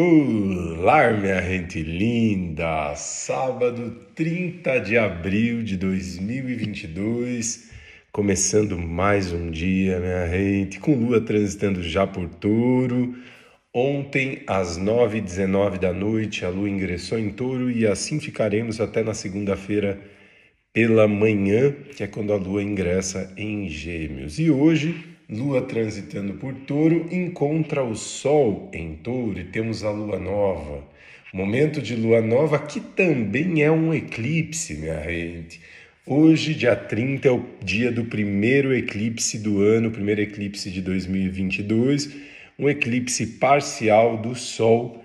Olá, minha gente linda! Sábado 30 de abril de 2022, começando mais um dia, minha gente, com lua transitando já por touro. Ontem, às 9h19 da noite, a lua ingressou em touro e assim ficaremos até na segunda-feira pela manhã, que é quando a lua ingressa em Gêmeos. E hoje Lua transitando por touro encontra o Sol em touro e temos a Lua nova. Momento de Lua nova que também é um eclipse, minha gente. Hoje, dia 30, é o dia do primeiro eclipse do ano, primeiro eclipse de 2022, um eclipse parcial do Sol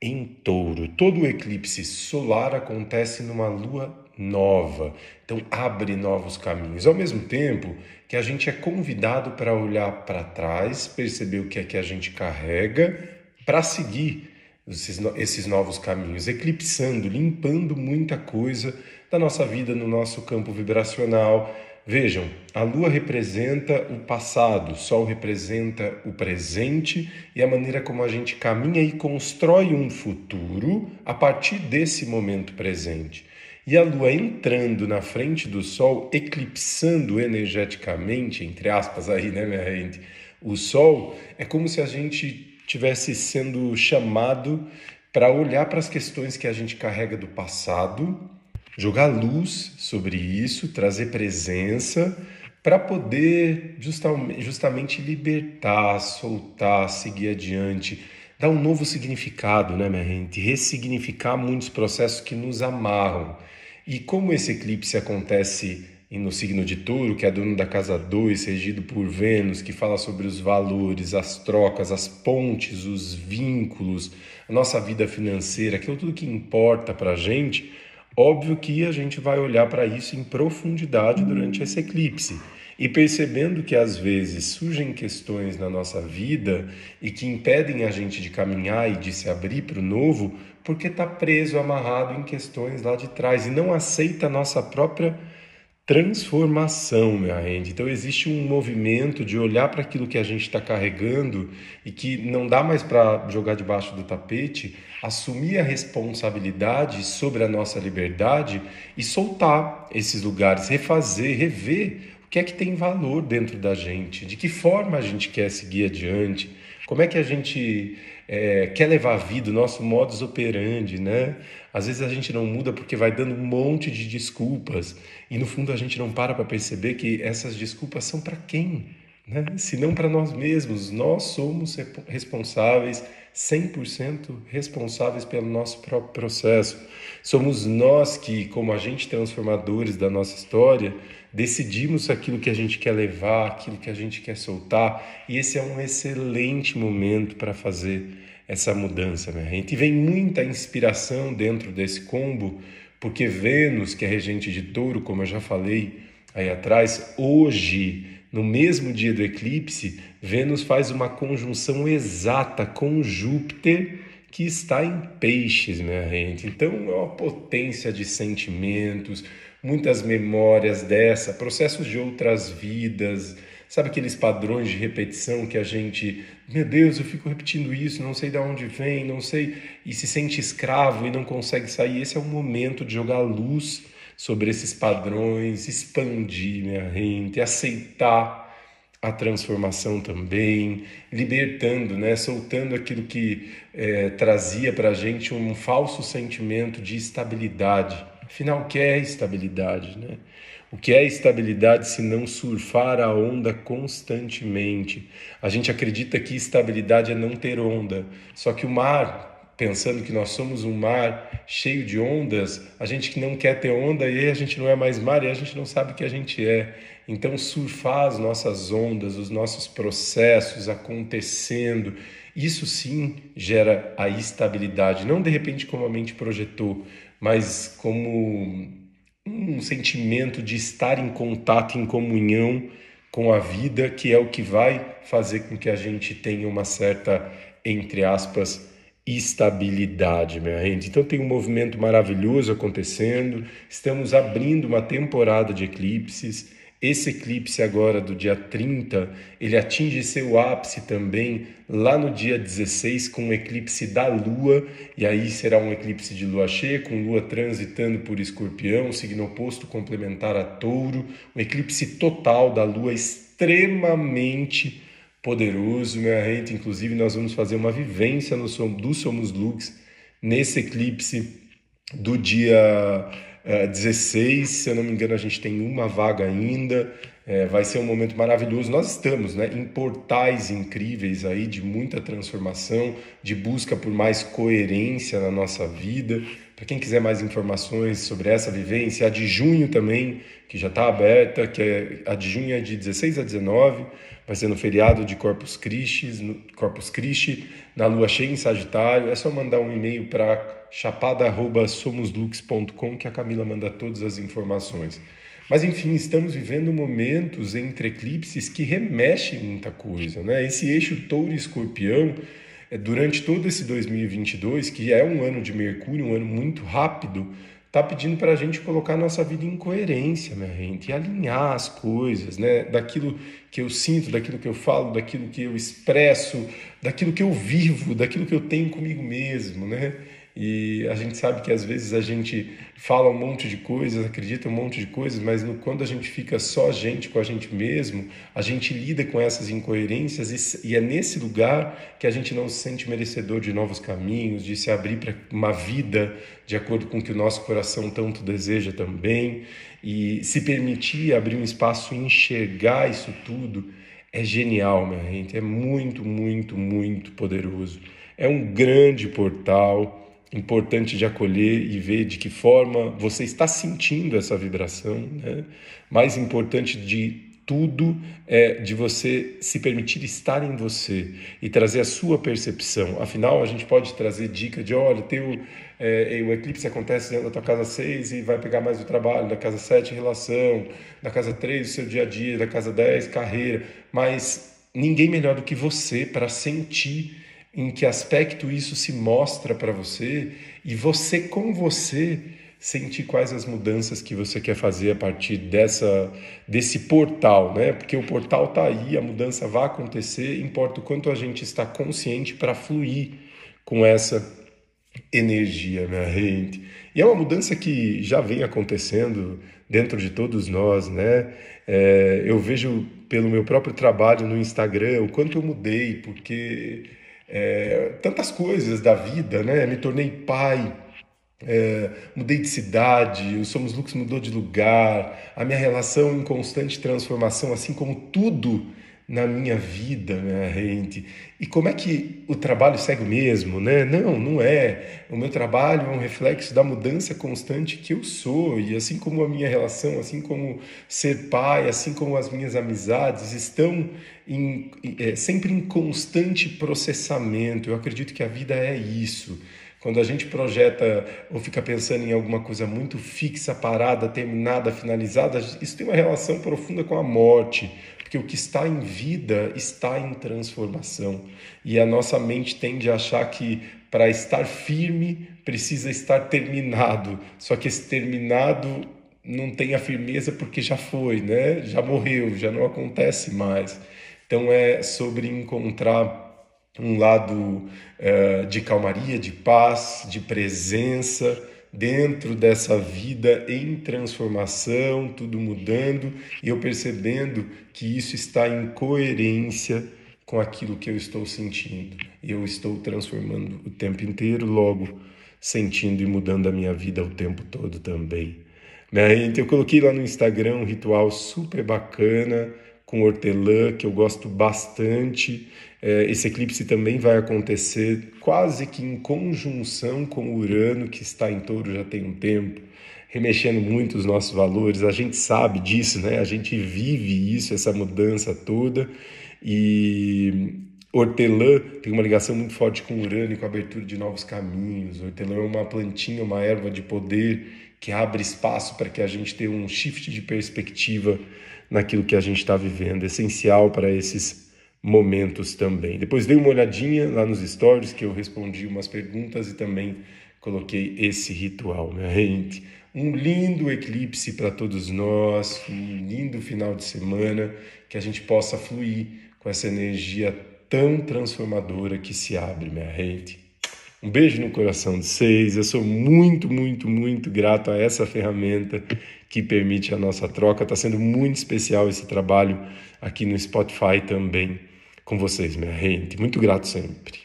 em touro. Todo eclipse solar acontece numa lua nova. Então, abre novos caminhos. Ao mesmo tempo que a gente é convidado para olhar para trás, perceber o que é que a gente carrega, para seguir esses, novos caminhos, eclipsando, limpando muita coisa da nossa vida no nosso campo vibracional. Vejam, a lua representa o passado, o sol representa o presente e a maneira como a gente caminha e constrói um futuro a partir desse momento presente. E a Lua entrando na frente do Sol, eclipsando energeticamente, entre aspas aí, né, minha gente? O Sol é como se a gente tivesse sendo chamado para olhar para as questões que a gente carrega do passado, jogar luz sobre isso, trazer presença para poder justamente libertar, soltar, seguir adiante, dar um novo significado, né, minha gente? Ressignificar muitos processos que nos amarram. E como esse eclipse acontece no signo de Touro, que é dono da casa 2, regido por Vênus, que fala sobre os valores, as trocas, as pontes, os vínculos, a nossa vida financeira, aquilo tudo que importa para a gente, óbvio que a gente vai olhar para isso em profundidade durante esse eclipse. E percebendo que às vezes surgem questões na nossa vida e que impedem a gente de caminhar e de se abrir para o novo, porque está preso, amarrado em questões lá de trás e não aceita a nossa própria transformação, minha gente. Então existe um movimento de olhar para aquilo que a gente está carregando e que não dá mais para jogar debaixo do tapete, assumir a responsabilidade sobre a nossa liberdade e soltar esses lugares, refazer, rever que é que tem valor dentro da gente, de que forma a gente quer seguir adiante, como é que a gente é, quer levar a vida, o nosso modus operandi, né? Às vezes a gente não muda porque vai dando um monte de desculpas e no fundo a gente não para para perceber que essas desculpas são para quem? Né? Se não para nós mesmos, nós somos responsáveis, 100% responsáveis pelo nosso próprio processo. Somos nós que, como agentes transformadores da nossa história, decidimos aquilo que a gente quer levar, aquilo que a gente quer soltar, e esse é um excelente momento para fazer essa mudança, né? A gente vem muita inspiração dentro desse combo, porque Vênus, que é regente de touro, como eu já falei aí atrás, hoje, no mesmo dia do eclipse, Vênus faz uma conjunção exata com Júpiter, que está em peixes, minha gente. Então é uma potência de sentimentos, muitas memórias dessa, processos de outras vidas, sabe aqueles padrões de repetição que a gente, meu Deus, eu fico repetindo isso, não sei de onde vem, não sei, e se sente escravo e não consegue sair. Esse é o momento de jogar luz sobre esses padrões, expandir minha gente, aceitar a transformação também, libertando, né, soltando aquilo que é, trazia para a gente um falso sentimento de estabilidade Afinal, o que é estabilidade? Né? O que é estabilidade se não surfar a onda constantemente? A gente acredita que estabilidade é não ter onda, só que o mar, pensando que nós somos um mar cheio de ondas, a gente que não quer ter onda e a gente não é mais mar e a gente não sabe o que a gente é. Então, surfar as nossas ondas, os nossos processos acontecendo, isso sim gera a estabilidade, não de repente como a mente projetou, mas como um sentimento de estar em contato, em comunhão com a vida, que é o que vai fazer com que a gente tenha uma certa, entre aspas, estabilidade, minha gente. Então tem um movimento maravilhoso acontecendo, estamos abrindo uma temporada de eclipses. esse eclipse agora do dia 30, ele atinge seu ápice também lá no dia 16 com o eclipse da Lua, e aí será um eclipse de lua cheia, com Lua transitando por Escorpião, signo oposto complementar a Touro, um eclipse total da Lua extremamente poderoso, minha gente. Inclusive, nós vamos fazer uma vivência no do Somos Lux nesse eclipse do dia 16, é, se eu não me engano, a gente tem uma vaga ainda. É, vai ser um momento maravilhoso. Nós estamos né, em portais incríveis aí de muita transformação, de busca por mais coerência na nossa vida. Para quem quiser mais informações sobre essa vivência, a de junho também, que já está aberta, que é a de junho é de 16 a 19, vai ser no feriado de Corpus Christi, no Corpus Christi, na lua cheia em Sagitário. É só mandar um e-mail para chapada.somoslux.com que a Camila manda todas as informações. Mas enfim, estamos vivendo momentos entre eclipses que remexem muita coisa, né? Esse eixo touro e escorpião, é, durante todo esse 2022, que é um ano de Mercúrio, um ano muito rápido, tá pedindo para a gente colocar nossa vida em coerência, minha gente, e alinhar as coisas, né? Daquilo que eu sinto, daquilo que eu falo, daquilo que eu expresso, daquilo que eu vivo, daquilo que eu tenho comigo mesmo, né? E a gente sabe que às vezes a gente fala um monte de coisas, acredita um monte de coisas, mas no, quando a gente fica só a gente com a gente mesmo, a gente lida com essas incoerências e, e é nesse lugar que a gente não se sente merecedor de novos caminhos, de se abrir para uma vida de acordo com o que o nosso coração tanto deseja também. E se permitir abrir um espaço e enxergar isso tudo é genial, minha gente, é muito, muito, muito poderoso. É um grande portal importante de acolher e ver de que forma você está sentindo essa vibração. Né? Mais importante de tudo é de você se permitir estar em você e trazer a sua percepção. Afinal, a gente pode trazer dica de, olha, teu, é, o eclipse acontece dentro da tua casa 6 e vai pegar mais o trabalho, da casa 7, relação, da casa 3, o seu dia a dia, da casa 10, carreira, mas ninguém melhor do que você para sentir em que aspecto isso se mostra para você e você com você sentir quais as mudanças que você quer fazer a partir dessa desse portal, né? Porque o portal tá aí, a mudança vai acontecer, importa o quanto a gente está consciente para fluir com essa energia, minha gente. E é uma mudança que já vem acontecendo dentro de todos nós, né? É, eu vejo pelo meu próprio trabalho no Instagram o quanto eu mudei, porque é, tantas coisas da vida, né? Me tornei pai, é, mudei de cidade, o Somos Lux mudou de lugar, a minha relação em constante transformação, assim como tudo na minha vida, minha gente. E como é que o trabalho segue o mesmo, né? Não, não é. O meu trabalho é um reflexo da mudança constante que eu sou, e assim como a minha relação, assim como ser pai, assim como as minhas amizades estão em, é, sempre em constante processamento. Eu acredito que a vida é isso. Quando a gente projeta ou fica pensando em alguma coisa muito fixa, parada, terminada, finalizada, isso tem uma relação profunda com a morte, porque o que está em vida está em transformação. E a nossa mente tende a achar que para estar firme precisa estar terminado. Só que esse terminado não tem a firmeza porque já foi, né? Já morreu, já não acontece mais. Então é sobre encontrar um lado uh, de calmaria, de paz, de presença dentro dessa vida em transformação, tudo mudando e eu percebendo que isso está em coerência com aquilo que eu estou sentindo. Eu estou transformando o tempo inteiro, logo sentindo e mudando a minha vida o tempo todo também. Né? Então eu coloquei lá no Instagram um ritual super bacana com hortelã que eu gosto bastante. É, esse eclipse também vai acontecer quase que em conjunção com Urano, que está em touro já tem um tempo, remexendo muito os nossos valores. A gente sabe disso, né? A gente vive isso, essa mudança toda. E hortelã tem uma ligação muito forte com Urano e com a abertura de novos caminhos. Hortelã é uma plantinha, uma erva de poder que abre espaço para que a gente tenha um shift de perspectiva naquilo que a gente está vivendo, essencial para esses momentos também. Depois dei uma olhadinha lá nos stories que eu respondi umas perguntas e também coloquei esse ritual, minha gente. Um lindo eclipse para todos nós, um lindo final de semana, que a gente possa fluir com essa energia tão transformadora que se abre, minha gente. Um beijo no coração de vocês. Eu sou muito, muito, muito grato a essa ferramenta que permite a nossa troca. Está sendo muito especial esse trabalho aqui no Spotify também com vocês, minha gente. Muito grato sempre.